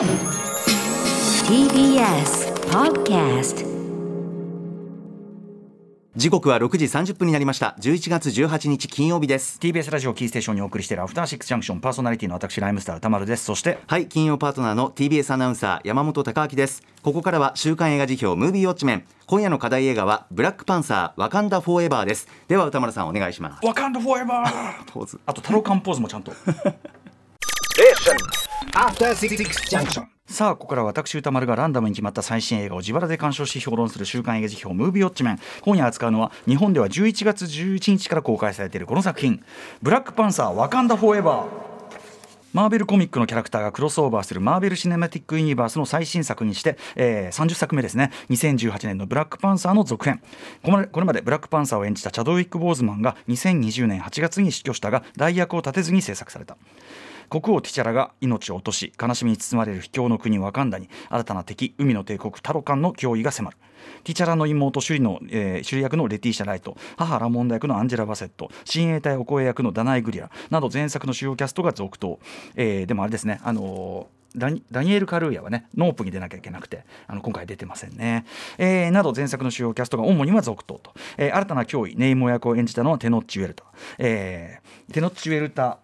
TBS Podcast 時刻は6時30分になりました。11月18日金曜日です。TBS ラジオキーステーションにお送りしているアフターシックスジャンクションパーソナリティの私ライムスター歌丸です。そしてはい金曜パートナーの TBS アナウンサー山本貴明です。ここからは週刊映画辞表ムービーウォッチメン。今夜の課題映画はブラックパンサーワカンダフォーエバーです。では歌丸さんお願いします。ワカンダフォーエバー。ポーズ。あとタロカンポーズもちゃんと。Junction. さあここからは私歌丸がランダムに決まった最新映画を自腹で鑑賞し評論する週刊映画辞表ムービーウォッチメン。今夜扱うのは日本では11月11日から公開されているこの作品。ブラックパンサーワカンダフォーエバー。マーベルコミックのキャラクターがクロスオーバーするマーベル・シネマティック・ユニバースの最新作にして、えー30作目ですね。2018年のブラックパンサーの続編。これまでこれまでブラックパンサーを演じたチャドウィック・ボーズマンが2020年8月に死去したが代役を立てずに制作された。国王ティチャラが命を落とし悲しみに包まれる秘境の国ワカンダに新たな敵海の帝国タロカンの脅威が迫る。ティチャラの妹シュリの、えー、シュリ役のレティーシャ・ライト母ラモンダ役のアンジェラ・バセット親衛隊オコエ役のダナイ・グリラなど前作の主要キャストが続投、えーでもあれですねあのーダニダニエル・カルーヤはねノープに出なきゃいけなくてあの今回出てませんね、えーなど前作の主要キャストが主には続投と、えー新たな脅威ネイモ役を演じたのはテノッチ・ウェルタ、えーテノッチ・ウェルタ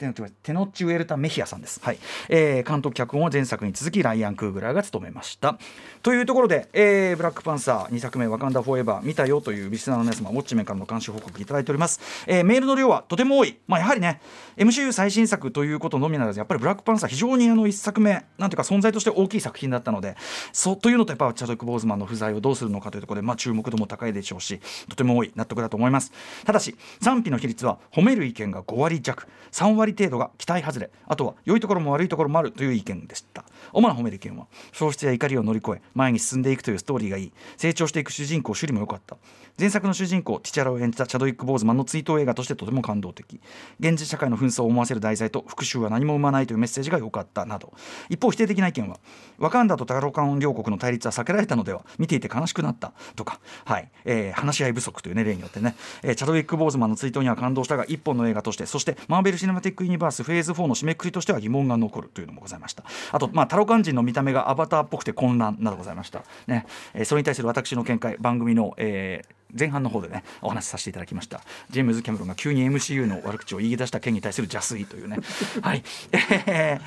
テノッチ・ウェルタ・メヒアさんです、はい。えー監督脚本は前作に続きライアン・クーグラーが務めました。というところで、えーブラックパンサー2作目「ワカンダ・フォーエバー」見たよというリスナーの皆様ウォッチメンからの監視報告いただいております、えーメールの量はとても多い、まあ、やはりね MCU 最新作ということのみならずやっぱりブラックパンサー非常にあの1作目なんていうか存在として大きい作品だったのでそうというのとやっぱチャドック・ボーズマンの不在をどうするのかというところで、まあ、注目度も高いでしょうしとても多い納得だと思います。ただし賛否の比率は褒める意見が5割弱。3割程度が期待外れあとは良いところも悪いところもあるという意見でした。主な褒める意見は喪失や怒りを乗り越え前に進んでいくというストーリーがいい。成長していく主人公首里も良かった。前作の主人公ティチャラを演じたチャドウィック・ボーズマンの追悼映画としてとても感動的。現実社会の紛争を思わせる題材と復讐は何も生まないというメッセージが良かったなど。一方否定的な意見はワカンダとタロカン両国の対立は避けられたのでは見ていて悲しくなったとか、はい。えー話し合い不足という、ね、例によってね、えーチャドウィック・ボーズマンの追悼には感動したが一本の映画としてそしてマーベル・シネマティック・ユニバースフェーズ4の締めくくりとしては疑問が残るというのもございました。あと、まあ、ロカン人の見た目がアバターっぽくて混乱などございました、ね。えーそれに対する私の見解番組の、えー前半の方でねお話しさせていただきました。ジェームズ・キャメロンが急に MCU の悪口を言い出した件に対する邪推というね。はい、えー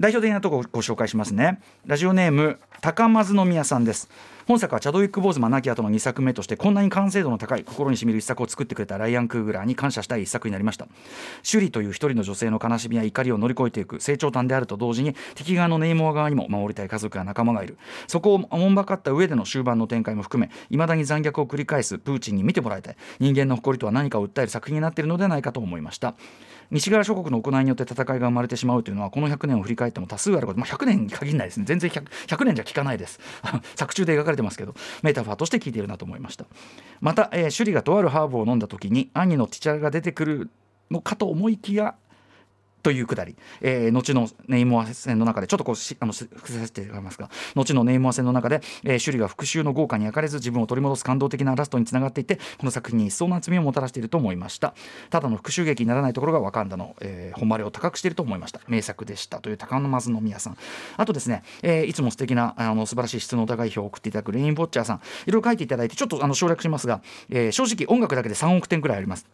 代表的なところをご紹介しますね。ラジオネーム高松宮さんです本作はチャドウィック・ボーズマン亡き後の2作目としてこんなに完成度の高い心にしみる一作を作ってくれたライアン・クーグラーに感謝したい一作になりました。シュリという一人の女性の悲しみや怒りを乗り越えていく成長端であると同時に敵側のネイモア側にも守りたい家族や仲間がいる。そこをおもんばかった上での終盤の展開も含め未だに残虐を繰り返すプーチンに見てもらいたい。人間の誇りとは何かを訴える作品になっているのではないかと思いました。西側諸国の行いによって戦いが生まれてしまうというのはこの100年を振り返っても多数あること、まあ、100年に限らないですね。全然 100, 100年じゃ聞かないです。作中で描かれてますけどメタファーとして聞いているなと思いました。また、えー、シュリがとあるハーブを飲んだ時に兄のティチャラが出てくるのかと思いきやというくだり、えー後のネイモア戦の中でちょっとこうあの伏せさせていただきますが。後のネイモア戦の中で、えー、シュリが復讐の豪華に焼かれず自分を取り戻す感動的なラストにつながっていてこの作品に一層の厚みをもたらしていると思いました。ただの復讐劇にならないところがワカンダの、えー、誉れを高くしていると思いました。名作でしたという高松宮さん。あとですね、えーいつも素敵なあの素晴らしい質の高い票を送っていただくレインボッチャーさん。いろいろ書いていただいてちょっとあの省略しますが、えー正直音楽だけで3億点くらいあります。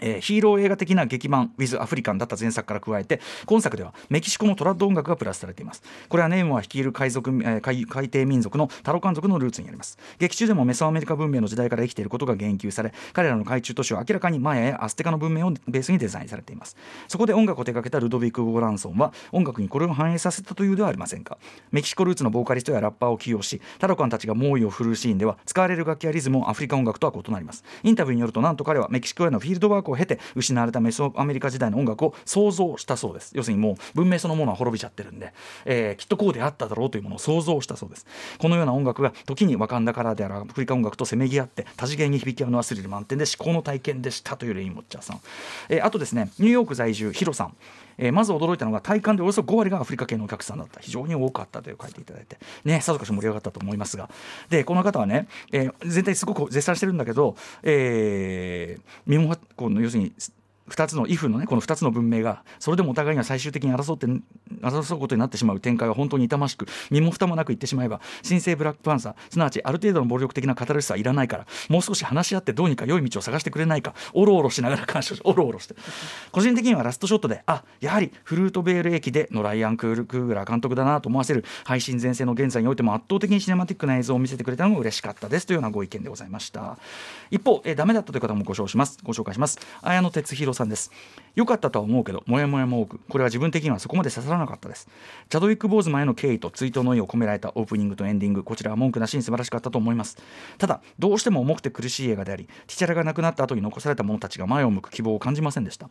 えーヒーロー映画的な劇版 With アフリカンだった前作から加えて今作ではメキシコのトラッド音楽がプラスされています。これはネームは率いる海賊、えー海海底民族のタロカン族のルーツにあります。劇中でもメソアメリカ文明の時代から生きていることが言及され彼らの海中都市は明らかにマヤやアステカの文明をベースにデザインされています。そこで音楽を手掛けたルドビック・ゴーランソンは音楽にこれを反映させたというではありませんか。メキシコルーツのボーカリストやラッパーを起用しタロカンたちが猛威を振るうシーンでは使われる楽器やリズムもアフリカ音楽とは異なります。インタビューによるとなんと彼はメキシコへのフィールドワークを経て失われたメソアメリカ時代の音楽を想像したそうです。要するにもう文明そのものは滅びちゃってるんで、えーきっとこうであっただろうというものを想像したそうです。このような音楽が時にわかんだからであるアフリカ音楽とせめぎ合って多次元に響き合うのはスリル満点で至高の体験でしたというレインモッチャーさん、えーあとですねニューヨーク在住ヒロさん。えーまず驚いたのが体感でおよそ5割がアフリカ系のお客さんだった。非常に多かったという書いていただいて。ねさぞかし盛り上がったと思いますが。でこの方はね、えー全体すごく絶賛してるんだけど、えー、身もこの要するに2つのイフのねこの2つの文明がそれでもお互いには最終的に争って争うことになってしまう展開は本当に痛ましく身も蓋もなく言ってしまえば新生ブラックパンサーすなわちある程度の暴力的なカタルシスはいらないからもう少し話し合ってどうにか良い道を探してくれないかおろおろしながら鑑賞し おろおろして。個人的にはラストショットであやはりフルートベール駅でのライアン・クールクーグラー監督だなと思わせる配信前世の現在においても圧倒的にシネマティックな映像を見せてくれたのが嬉しかったですというようなご意見でございました。一方、え、ダメだったという方もご紹介します。ご紹介します。綾野哲弘さんです。良かったとは思うけどもやもやも多くこれは自分的にはそこまで刺さらなかったです。チャドウィック・ボーズマンへの敬意と追悼の意を込められたオープニングとエンディングこちらは文句なしに素晴らしかったと思います。ただどうしても重くて苦しい映画でありティチャラが亡くなった後に残された者たちが前を向く希望を感じませんでした。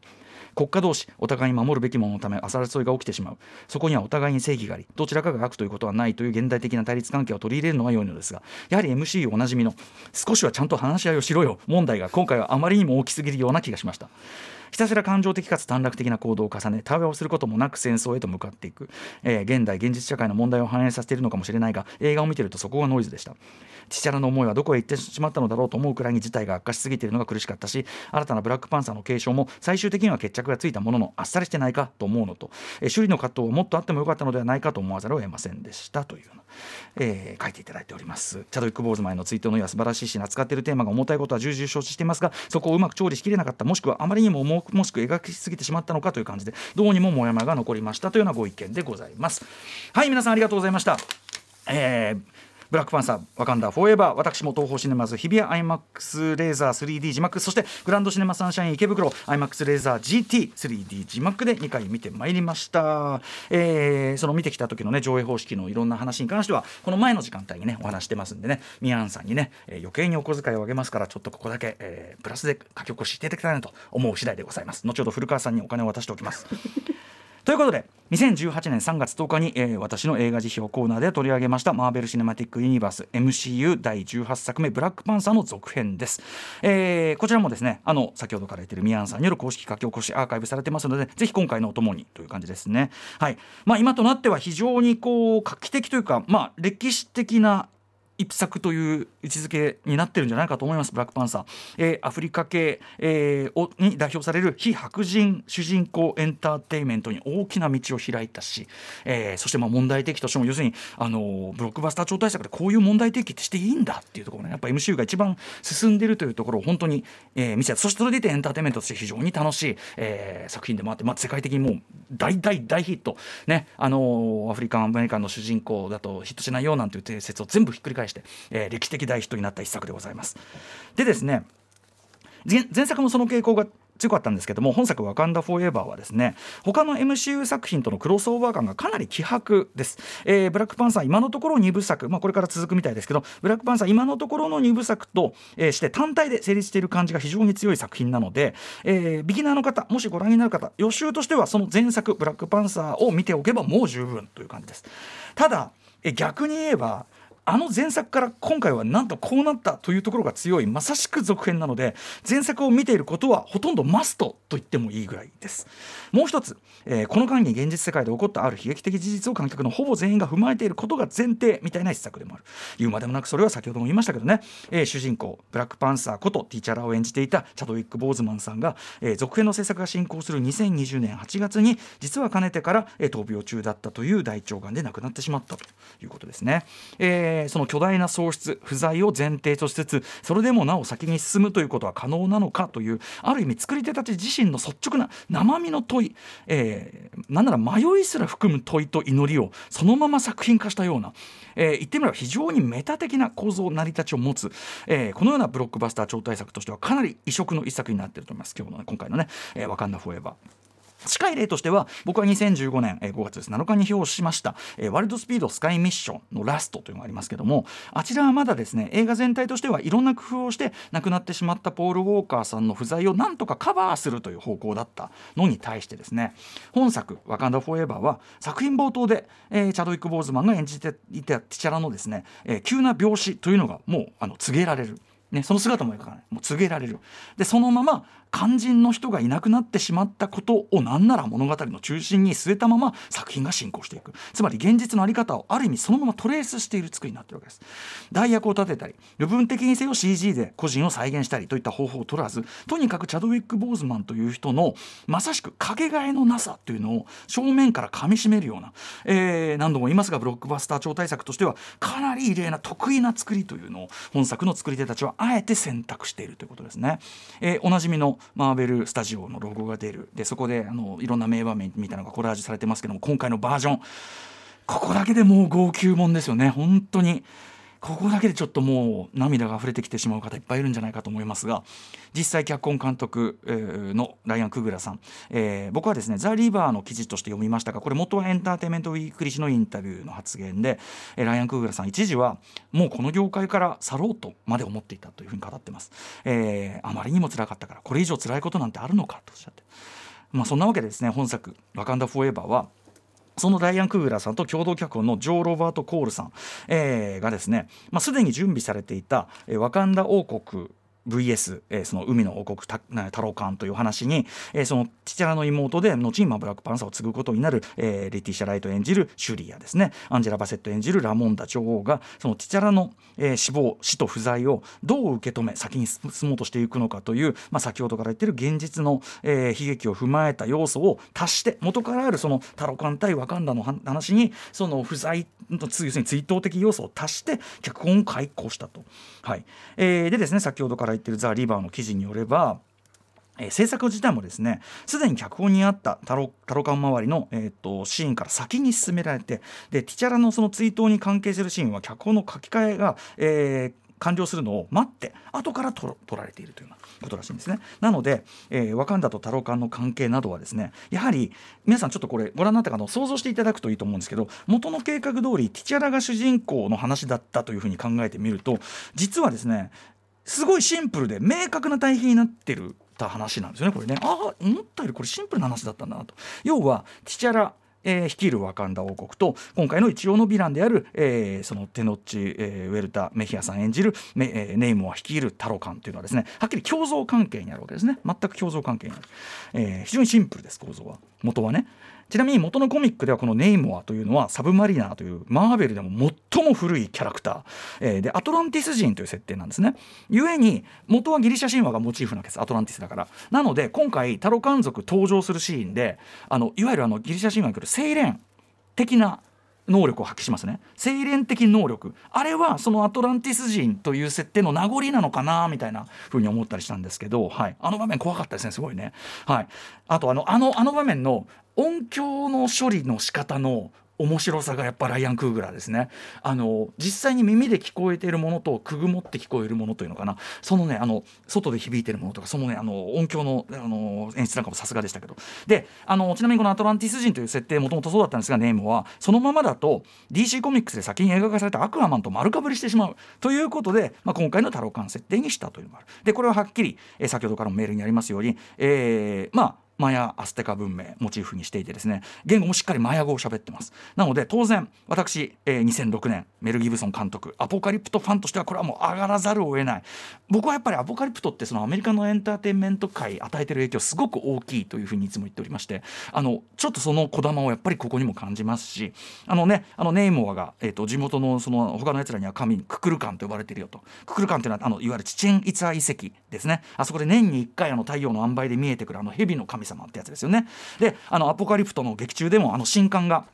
国家同士お互いに守るべきもののため争いが起きてしまう。そこにはお互いに正義がありどちらかが悪ということはないという現代的な対立関係を取り入れるのが良いのですがやはり MC おなじみの少しはちゃんと話し合いをしろよ。問題が今回はあまりにも大きすぎるような気がしました。ひたすら感情的かつ短絡的な行動を重ね対話をすることもなく戦争へと向かっていく、えー、現代現実社会の問題を反映させているのかもしれないが映画を見てるとそこがノイズでした。父親の思いはどこへ行ってしまったのだろうと思うくらいに事態が悪化しすぎているのが苦しかったし新たなブラックパンサーの継承も最終的には決着がついたもののあっさりしてないかと思うのと、えー、首里の葛藤はもっとあってもよかったのではないかと思わざるを得ませんでしたというえー、書いていただいております。チャドウィック・ボーズマンのツイートのようは素晴らしいし扱っているテーマが重たいことは重々承知していますがそこをうまく調理しきれなかったもしくはあまりにも重もしく描きすぎてしまったのかという感じでどうにもモヤモヤが残りましたというようなご意見でございます。はい皆さんありがとうございました。えーブラックパンサー、ワカンダー、フォーエバー、私も東宝シネマズ、日比谷 IMAX レーザー 3D 字幕、そしてグランドシネマサンシャイン池袋、IMAX レーザー GT3D 字幕で2回見てまいりました。えー、その見てきた時のね、上映方式のいろんな話に関しては、この前の時間帯にね、お話してますんでね、ミアンさんにね、えー、余計にお小遣いをあげますから、ちょっとここだけ、えー、プラスで書き起こしていただきたいなと思う次第でございます。後ほど古川さんにお金を渡しておきます。ということで2018年3月10日に、えー、私の映画辞表コーナーで取り上げましたマーベル・シネマティック・ユニバース MCU 第18作目「ブラックパンサー」の続編です、えー、こちらもですねあの先ほどから言ってるミアンさんによる公式書き起こしアーカイブされてますのでぜひ今回のお供にという感じですね。はい。まあ今となっては非常にこう画期的というかまあ歴史的な一作という位置づけになってるんじゃないかと思いますブラックパンサー、えー、アフリカ系、えー、に代表される非白人主人公エンターテインメントに大きな道を開いたし、えー、そしてまあ問題提起としても要するにあのブロックバスター超大作でこういう問題提起ってしていいんだっていうところね。やっぱ MCU が一番進んでるというところを本当に、えー、見せた。そしてそれでいてエンターテインメントとして非常に楽しい、えー、作品でもあって、まあ、世界的にもう大大大ヒット。ね。あのアフリカンアメリカンの主人公だとヒットしないよなんていう定説を全部ひっくり返して、えー、歴史的大ヒットになった一作でございます。でですね前作もその傾向が強かったんですけども本作「ワカンダ・フォーエバー」はですね他の MCU 作品とのクロスオーバー感がかなり希薄です、えー、ブラックパンサー今のところ2部作、まあ、これから続くみたいですけどブラックパンサー今のところの2部作と、えー、して単体で成立している感じが非常に強い作品なので、えー、ビギナーの方もしご覧になる方予習としてはその前作「ブラックパンサー」を見ておけばもう十分という感じですただえ逆に言えばあの前作から今回はなんとこうなったというところが強いまさしく続編なので前作を見ていることはほとんどマストと言ってもいいぐらいです。もう一つ、えー、この間に現実世界で起こったある悲劇的事実を観客のほぼ全員が踏まえていることが前提みたいな一作でもある。言うまでもなくそれは先ほども言いましたけどね、えー、主人公ブラックパンサーことティーチャラを演じていたチャドウィック・ボーズマンさんが、えー、続編の制作が進行する2020年8月に実はかねてから、え、闘病中だったという大腸がんで亡くなってしまったということですね、えー、その巨大な喪失不在を前提としつつそれでもなお先に進むということは可能なのかというある意味作り手たち自身の率直な生身の問い、えー、なんなら迷いすら含む問いと祈りをそのまま作品化したような、えー、言ってみれば非常にメタ的な構造成り立ちを持つ、えー、このようなブロックバスター超大作としてはかなり異色の一作になっていると思います今日の、ね、今回のね「えー、わかんなフォーエバー」。近い例としては僕は2015年5月7日に表しました「ワールドスピードスカイミッション」のラストというのがありますけどもあちらはまだですね映画全体としてはいろんな工夫をして亡くなってしまったポール・ウォーカーさんの不在をなんとかカバーするという方向だったのに対してですね本作「ワカンダ・フォーエバー」は作品冒頭で、えー、チャドウィック・ボーズマンが演じていたティチャラのですね、えー、急な病死というのがもうあの告げられる。ね、その姿も描かない。もう告げられる。でそのまま肝心の人がいなくなってしまったことを何なら物語の中心に据えたまま作品が進行していく。つまり現実の在り方をある意味そのままトレースしている作りになってるわけです。代役を立てたり部分的にせよ CG で個人を再現したりといった方法を取らずとにかくチャドウィック・ボーズマンという人のまさしくかけがえのなさというのを正面からかみしめるような、えー、何度も言いますがブロックバスター超大作としてはかなり異例な得意な作りというのを本作の作り手たちはあえて選択しているということですね、えー、おなじみのマーベルスタジオのロゴが出る。でそこであのいろんな名場面みたいなのがコラージュされてますけども今回のバージョンここだけでもう号泣もんですよね。本当に。ここだけでちょっともう涙が溢れてきてしまう方いっぱいいるんじゃないかと思いますが実際脚本監督のライアン・クグラさん、えー、僕はですねザ・リバーの記事として読みましたがこれ元はエンターテインメントウィークリ誌のインタビューの発言で、えー、ライアン・クグラさん一時はもうこの業界から去ろうとまで思っていたというふうに語ってます、えー、あまりにも辛かったからこれ以上辛いことなんてあるのかとおっしゃって。まあそんなわけでですね本作「ワカンダ・フォーエバー」はそのダイアン・クーラーさんと共同脚本のジョー・ロバート・コールさん、えー、がですね、まあ、すでに準備されていた、えー、ワカンダ王国 VS、えー、その海の王国タタロカンという話に、えー、そのティチャラの妹で後にまブラックパンサーを継ぐことになる、えー、レティシャ・ライト演じるシュリアですねアンジェラ・バセット演じるラモンダ女王がそのティチャラの、えー、死亡死と不在をどう受け止め先に進もうとしていくのかという、まあ、先ほどから言ってる現実の、えー、悲劇を踏まえた要素を足して元からあるそのタロカン対ワカンダの話にその不在の要するに追悼的要素を足して脚本を開講したと。はいえー、でですね先ほどから言ってるザ・リバーの記事によればえー、制作自体もですねすでに脚本にあったタロタロカン周りの、えーと、シーンから先に進められてでティチャラのその追悼に関係するシーンは脚本の書き換えが、えー、完了するのを待って後から取られているというようなことらしいんですね。なので、えー、ワカンダとタロカンの関係などはですねやはり皆さんちょっとこれご覧になった方想像していただくといいと思うんですけど元の計画通りティチャラが主人公の話だったというふうに考えてみると実はですねすごいシンプルで明確な対比になってるた話なんですよねこれね。ああ思ったよりこれシンプルな話だったんだなと。要はティチャラえー、率いるワカンダ王国と今回の一応のヴィランである、えー、そのテノッチ、えー、ウェルタ・メヒアさん演じるメ、えー、ネイモア率いるタロカンというのはですねはっきり共存関係にあるわけですね。全く共存関係にある、えー、非常にシンプルです構造は。元はね。ちなみに元のコミックではこのネイモアというのはサブマリナーというマーベルでも最も古いキャラクター、えー、でアトランティス人という設定なんですね。故に元はギリシャ神話がモチーフなわけです。アトランティスだから。なので今回タロカン族登場するシーンであのいわゆるあのギリシャ神話に来る精錬的な能力を発揮しますね。精錬的能力。あれはそのアトランティス人という設定の名残なのかなみたいなふうに思ったりしたんですけど、はい、あの場面怖かったですねすごいね、はい、あとあのあのあの場面の音響の処理の仕方の面白さがやっぱライアン・クーグラーですね。あの実際に耳で聞こえているものとくぐもって聞こえるものというのかな。そのねあの外で響いてるものとかそのねあの音響のあの演出なんかもさすがでしたけど。であのちなみにこのアトランティス人という設定もともとそうだったんですがネームはそのままだと DC コミックスで先に映画化されたアクアマンと丸かぶりしてしまうということで、まあ、今回のタロカン設定にしたというのがある。でこれははっきり、え、先ほどからもメールにありますように、えー、まあマヤ・アステカ文明モチーフにしていてですね言語もしっかりマヤ語を喋ってます。なので当然私、えー、2006年メル・ギブソン監督アポカリプトファンとしてはこれはもう上がらざるを得ない。僕はやっぱりアポカリプトってそのアメリカのエンターテインメント界与えてる影響すごく大きいというふうにいつも言っておりましてあのちょっとそのこだまをやっぱりここにも感じますしあのねあのネイモアが、えーと、地元のその他のやつらには神ククルカンと呼ばれてるよと。ククルカンっていうのはあのいわゆるチチェン・イツァ遺跡ですね。あそこで年に1回あの太陽の塩梅で見えてくるあの蛇の神様ってやつですよね。であのアポカリプトの劇中でもあの新刊が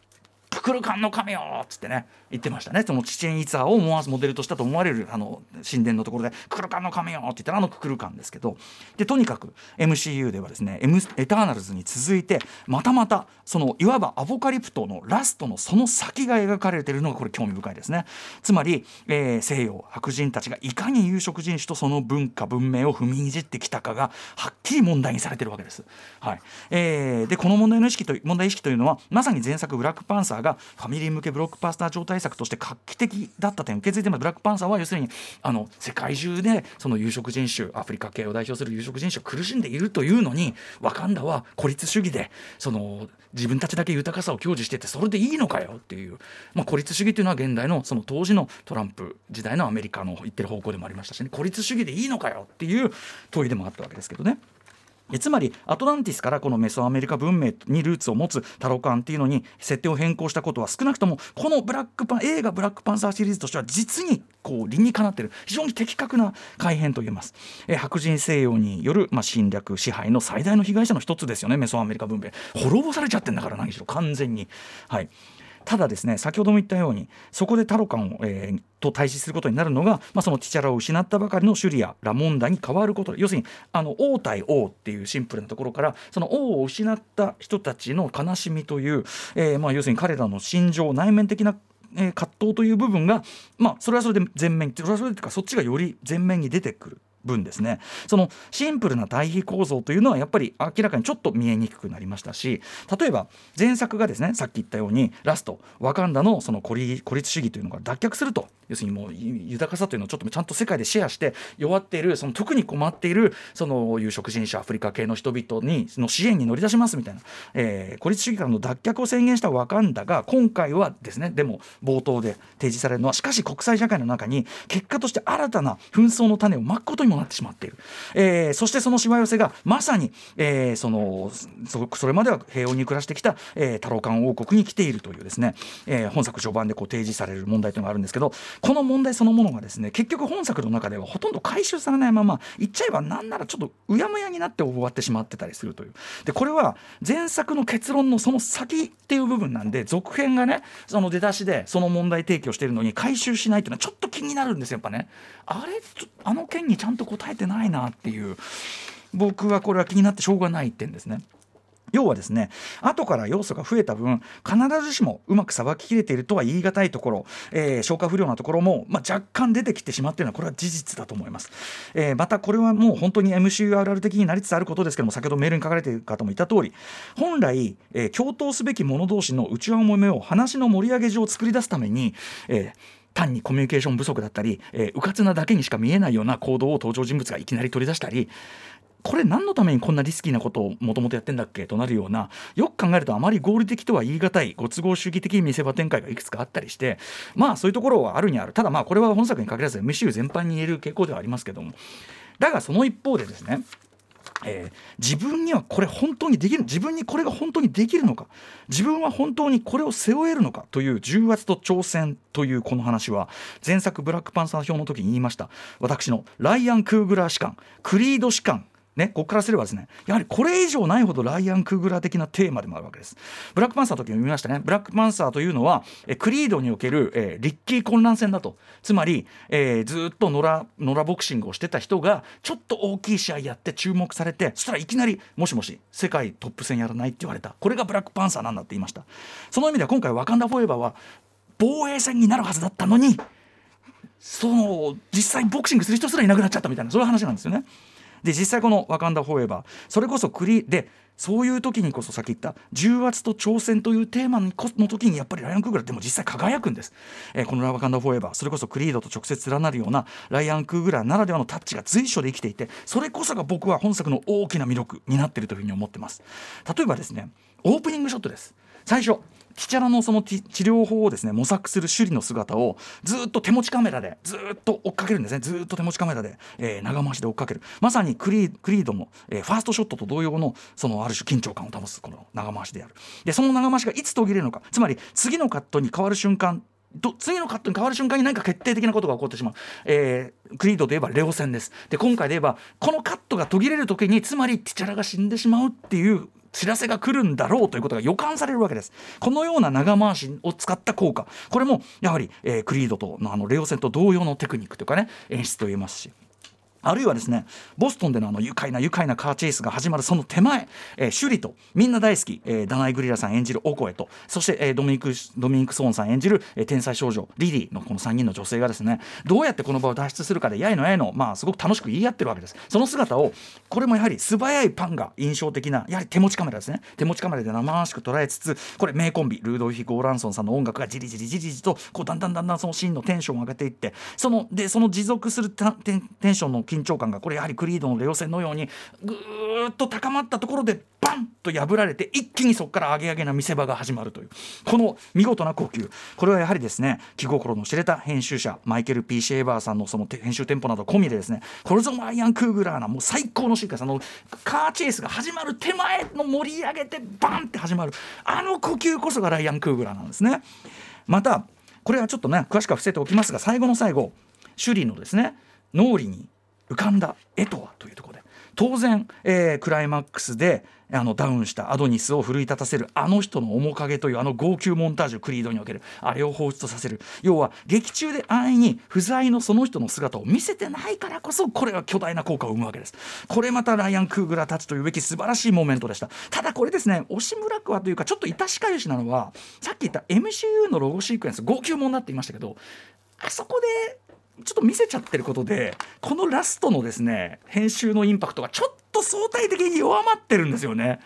クルカンの神よっつってね言ってましたね。そのチチェン・イツァーを思わずモデルとしたと思われるあの神殿のところで「クルカンの神よ」って言ったらあのククルカンですけどでとにかく MCU ではですね「エターナルズ」に続いてまたまたそのいわばアポカリプトのラストのその先が描かれているのがこれ興味深いですね。つまり、えー、西洋白人たちがいかに有色人種とその文化文明を踏みにじってきたかがはっきり問題にされてるわけです。はい。えー、でこの問題の意識と問題意識というのはまさに前作「ブラックパンサー」がファミリー向けブロックパスター超大作として画期的だった点を受け継いでますブラックパンサーは要するにあの世界中でその有色人種アフリカ系を代表する有色人種苦しんでいるというのにワカンダは孤立主義でその自分たちだけ豊かさを享受しててそれでいいのかよっていう、まあ、孤立主義というのは現代のその当時のトランプ時代のアメリカの言ってる方向でもありましたしね孤立主義でいいのかよっていう問いでもあったわけですけどね。えつまりアトランティスからこのメソアメリカ文明にルーツを持つタロカンっていうのに設定を変更したことは少なくともこのブラックパン映画「ブラックパンサー」シリーズとしては実にこう理にかなってる非常に的確な改変と言えます、え白人西洋による、まあ、侵略支配の最大の被害者の一つですよねメソアメリカ文明。滅ぼされちゃってんだから何しろ。完全に。はい。ただですね先ほども言ったようにそこでタロカンを、えー、と対峙することになるのが、まあ、そのティチャラを失ったばかりのシュリア・ラモンダに変わること要するにあの王対王っていうシンプルなところからその王を失った人たちの悲しみという、えー、まあ要するに彼らの心情内面的なえ葛藤という部分が、まあ、それはそれで前面それはそれでかそっちがより前面に出てくる。分ですね。そのシンプルな対比構造というのはやっぱり明らかにちょっと見えにくくなりましたし例えば前作がですねさっき言ったようにラストワカンダのその孤立主義というのが脱却すると要するにもう豊かさというのをちょっとちゃんと世界でシェアして弱っているその特に困っているその有色人種アフリカ系の人々にの支援に乗り出しますみたいな、えー、孤立主義からの脱却を宣言したワカンダが今回はですねでも冒頭で提示されるのはしかし国際社会の中に結果として新たな紛争の種をまくことにもなってしまっている、えー、そしてそのしわ寄せがまさに、えー、そのそれまでは平穏に暮らしてきた、えー、太郎冠王国に来ているというですね、えー、本作序盤でこう提示される問題というのがあるんですけどこの問題そのものがですね結局本作の中ではほとんど回収されないまま言っちゃえばなんならちょっとうやむやになって終わってしまってたりするという。でこれは前作の結論のその先っていう部分なんで続編がねその出だしでその問題提起をしているのに回収しないというのはちょっと気になるんですよやっぱね。あれあの件にちゃんと答えてないなっていう僕はこれは気になってしょうがないってんですね。要はですね後から要素が増えた分必ずしもうまくさばききれているとは言い難いところ、えー、消化不良なところも、まあ、若干出てきてしまっているのはこれは事実だと思います、えー、またこれはもう本当に MCURR 的になりつつあることですけども先ほどメールに書かれている方もいた通り本来、えー、共闘すべき者同士の内輪もめを話の盛り上げ上を作り出すために、えー単にコミュニケーション不足だったり、えー、うかつなだけにしか見えないような行動を登場人物がいきなり取り出したりこれ何のためにこんなリスキーなことをもともとやってんだっけとなるようなよく考えるとあまり合理的とは言い難いご都合主義的見せ場展開がいくつかあったりしてまあそういうところはあるにある。ただまあこれは本作に限らず MCU 全般に言える傾向ではありますけども。だがその一方でですねえー、自分にはこれ本当にできる自分にこれが本当にできるのか自分は本当にこれを背負えるのかという重圧と挑戦というこの話は前作「ブラックパンサー表」の時に言いました。私のライアン・クーグラー士官クリード士官ね、ここからすればですねやはりこれ以上ないほどライアン・クーグラー的なテーマでもあるわけです。ブラックパンサーの時も見ましたね。ブラックパンサーというのはえクリードにおける、えー、リッキー混乱戦だと。つまり、えー、ずっと野良野良ボクシングをしてた人がちょっと大きい試合やって注目されてそしたらいきなりもしもし世界トップ戦やらないって言われた。これがブラックパンサーなんだって言いました。その意味では今回ワカンダ・フォーエバーは防衛戦になるはずだったのにその実際ボクシングする人すらいなくなっちゃったみたいなそういう話なんですよね。で実際この「ワカンダ・フォーエバー」それこそクリでそういう時にこそさっき言った重圧と挑戦というテーマの時にやっぱりライアン・クーグラーでも実際輝くんです、えー、この「ラワカンダ・フォーエバー」それこそクリードと直接連なるようなライアン・クーグラーならではのタッチが随所で生きていてそれこそが僕は本作の大きな魅力になっているというふうに思ってます。例えばですねオープニングショットです。最初ティチャラのその治療法をですね模索する首里の姿をずっと手持ちカメラでずっと追っかけるんですね。ずっと手持ちカメラで、えー、長回しで追っかける。まさにクリードの、えー、ファーストショットと同様のそのある種緊張感を保つこの長回しである。でその長回しがいつ途切れるのか。つまり次のカットに変わる瞬間次のカットに変わる瞬間に何か決定的なことが起こってしまう、えー、クリードといえばレオ戦です。で今回で言えばこのカットが途切れる時につまりティチャラが死んでしまうっていう知らせが来るんだろうということが予感されるわけです。このような長回しを使った効果。これもやはり、えー、クリードとのあのレオ戦と同様のテクニックというかね演出と言えますし。あるいはですねボストンでのあの愉快な愉快なカーチェイスが始まるその手前、えー、シュリとみんな大好き、えー、ダナイ・グリラさん演じるオコエとそして、えー、ドミニクドミニク・ソーンさん演じる、えー、天才少女リリーのこの3人の女性がですねどうやってこの場を脱出するかでやいのやいの、まあ、すごく楽しく言い合ってるわけです。その姿をこれもやはり素早いパンが印象的なやはり手持ちカメラですね。手持ちカメラで生々しく捉えつつこれ名コンビルードウィヒ・ゴーランソンさんの音楽がじりじりじりじりとこうだんだんだんだんそのシーンのテンションを上げていってそのでその持続するテンテンションの緊張感がこれやはりクリードのレオ戦のようにぐーっと高まったところでバンと破られて一気にそこからアゲアゲな見せ場が始まるという。この見事な呼吸これはやはりですね気心の知れた編集者マイケル・ P・ シェーバーさんのその編集テンポなど込みでですねこれぞマイアン・クーグラーなもう最高のシーンかあのカーチェイスが始まる手前の盛り上げてバンって始まる。あの呼吸こそがライアン・クーグラーなんですね。またこれはちょっとね詳しくは伏せておきますが最後の最後首里のですね脳裏に浮かんだ絵とは？というところで。当然、えー、クライマックスであのダウンしたアドニスを奮い立たせるあの人の面影というあの号泣モンタージュクリードにおけるあれを放出させる。要は劇中で安易に不在のその人の姿を見せてないからこそこれは巨大な効果を生むわけです。これまたライアン・クーグラたちというべき素晴らしいモーメントでした。ただこれですね押村区はというかちょっと致しかゆしなのはさっき言った MCU のロゴシークエンス号泣もになっていましたけどあそこでちょっと見せちゃってることでこのラストのですね編集のインパクトがちょっと相対的に弱まってるんですよね。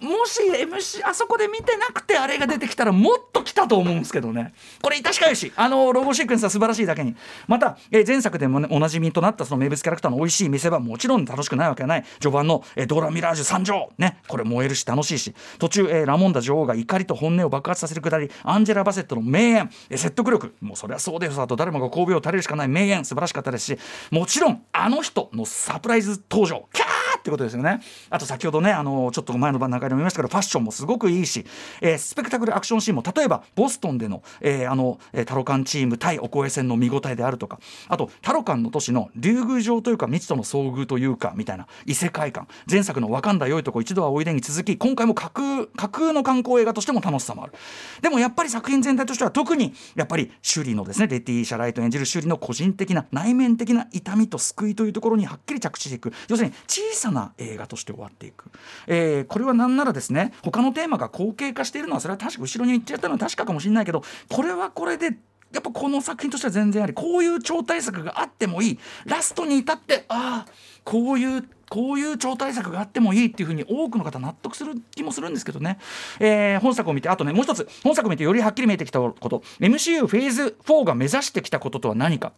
もし MC あそこで見てなくてあれが出てきたらもっと来たと思うんですけどね。これ確かにしあのロゴシークエンスは素晴らしいだけに。また、えー、前作でも、ね、おなじみとなったその名物キャラクターの美味しい見せ場もちろん楽しくないわけない。序盤の、えー、ドラミラージュ参上ねこれ燃えるし楽しいし。途中、えー、ラモンダ女王が怒りと本音を爆発させるくだりアンジェラ・バセットの名言、えー、説得力。もうそれはそうですと誰もが神戸を垂れるしかない名言素晴らしかったですし。もちろんあの人のサプライズ登場。キャーってことですよね。あと先ほどねあのちょっと前の晩中でも見ましたけどファッションもすごくいいし、えー、スペクタクルアクションシーンも例えばボストンでの,、えー、あのタロカンチーム対お声戦の見応えであるとかあとタロカンの都市の竜宮城というか未知との遭遇というかみたいな異世界観前作の「わかんだ良いとこ一度はおいで」に続き今回も架空架空の観光映画としても楽しさもある。でもやっぱり作品全体としては特にやっぱり首里のですねレティー・シャライト演じる首里の個人的な内面的な痛みと救いというところにはっきり着地していく。要するに小さなな映画として終わっていく、えー、これは何ならですね他のテーマが後継化しているのはそれは確か後ろに言っちゃったのは確かかもしれないけどこれはこれでやっぱこの作品としては全然ありこういう超大作があってもいい。ラストに至ってああこういうこういう超大作があってもいいっていうふうに多くの方納得する気もするんですけどね、えー、本作を見てあとねもう一つ。本作を見てよりはっきり見えてきたこと。MCU フェーズ4が目指してきたこととは何か。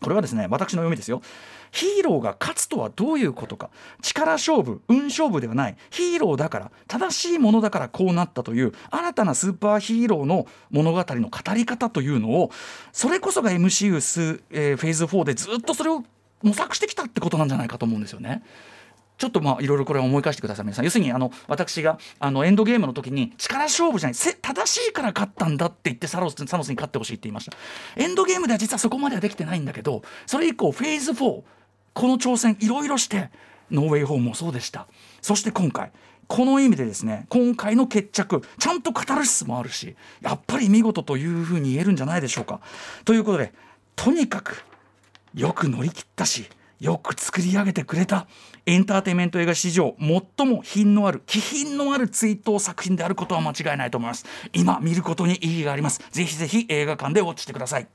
これはですね私の読みですよ。ヒーローが勝つとはどういうことか。力勝負運勝負ではない。ヒーローだから正しいものだからこうなったという新たなスーパーヒーローの物語の語り方というのをそれこそが MCU ス、えー、フェーズ4でずっとそれを模索してきたってことなんじゃないかと思うんですよね。ちょっとまあいろいろこれ思い返してください皆さん。要するにあの私があのエンドゲームの時に力勝負じゃない。正しいから勝ったんだって言ってサロスサノスに勝ってほしいって言いました。エンドゲームでは実はそこまではできてないんだけどそれ以降フェーズ4この挑戦いろいろしてノーウェイホームもそうでした。そして今回この意味でですね今回の決着ちゃんとカタルシスもあるしやっぱり見事というふうに言えるんじゃないでしょうか。ということでとにかくよく乗り切ったしよく作り上げてくれたエンターテインメント映画史上最も品のある気品のある追悼作品であることは間違いないと思います。今見ることに意義があります。ぜひぜひ映画館でウォッチしてください。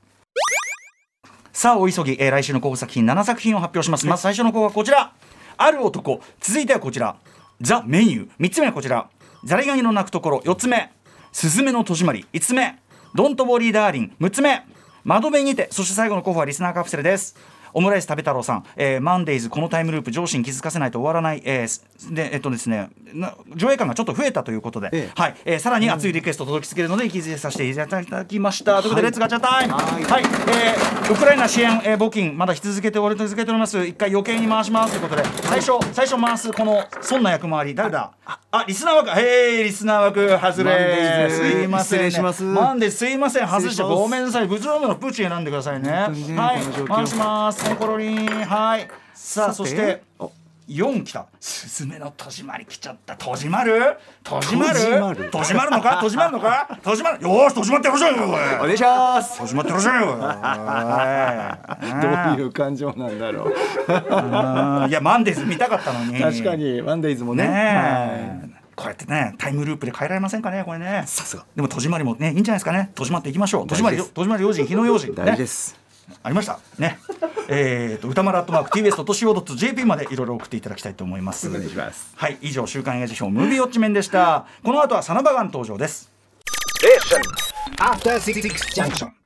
さあお急ぎ、えー、来週の候補作品7作品を発表します。まず最初の候補はこちら。ある男。続いてはこちら。ザ・メニュー。3つ目はこちら。ザリガニの鳴くところ。4つ目。すずめの戸締まり。5つ目。ドントウォーリーダーリン6つ目。窓辺にて。そして最後の候補はリスナーカプセルですオムライス食べ太郎さん、えー、 MONDAYS このタイムループ上司に気づかせないと終わらない、えー、でえっとですね上映感がちょっと増えたということで、ええ、はい、えー、さらに熱いリクエスト届き続けるので継続させていただきました、はい、ということで、レッツガチャタイム。はい、はい、えー、ウクライナ支援、えー、募金まだ引き続けており続けております。一回余計に回しますということで。最初最初回すこのそんな役回り誰だ？あリスナー枠。へえリスナー枠外れ。す。いません、ね、失礼します。マンデーすいません。外してごめんなさい。仏像のプーチン選んでくださいね。はい。回しますコンコロリンはい。さあそして4来た。すずめの戸締まり来ちゃった。戸締まる？戸締まる？戸締まる？のか？戸締まるのか？戸締まる？よーし戸締まってらっしゃい。よお願いします。戸締まってらっしゃい。よ どういう感情なんだろう。うん。いやマンデーズ見たかったのに。確かにワンデイズもね。ねえ、こうやってねタイムループで変えられませんかねこれね。さすが。でも戸締まりもねいいんじゃないですかね。戸締まっていきましょう。戸締まり戸締まり用心日の用心。大事です、ありました？ね。えーと歌丸アットマーク TBS.CO.JP までいろいろ送っていただきたいと思います。お願いします。はい以上週刊映画辞表ムービーウォッチメンでした。この後はサナバガン登場です。After Six Junction.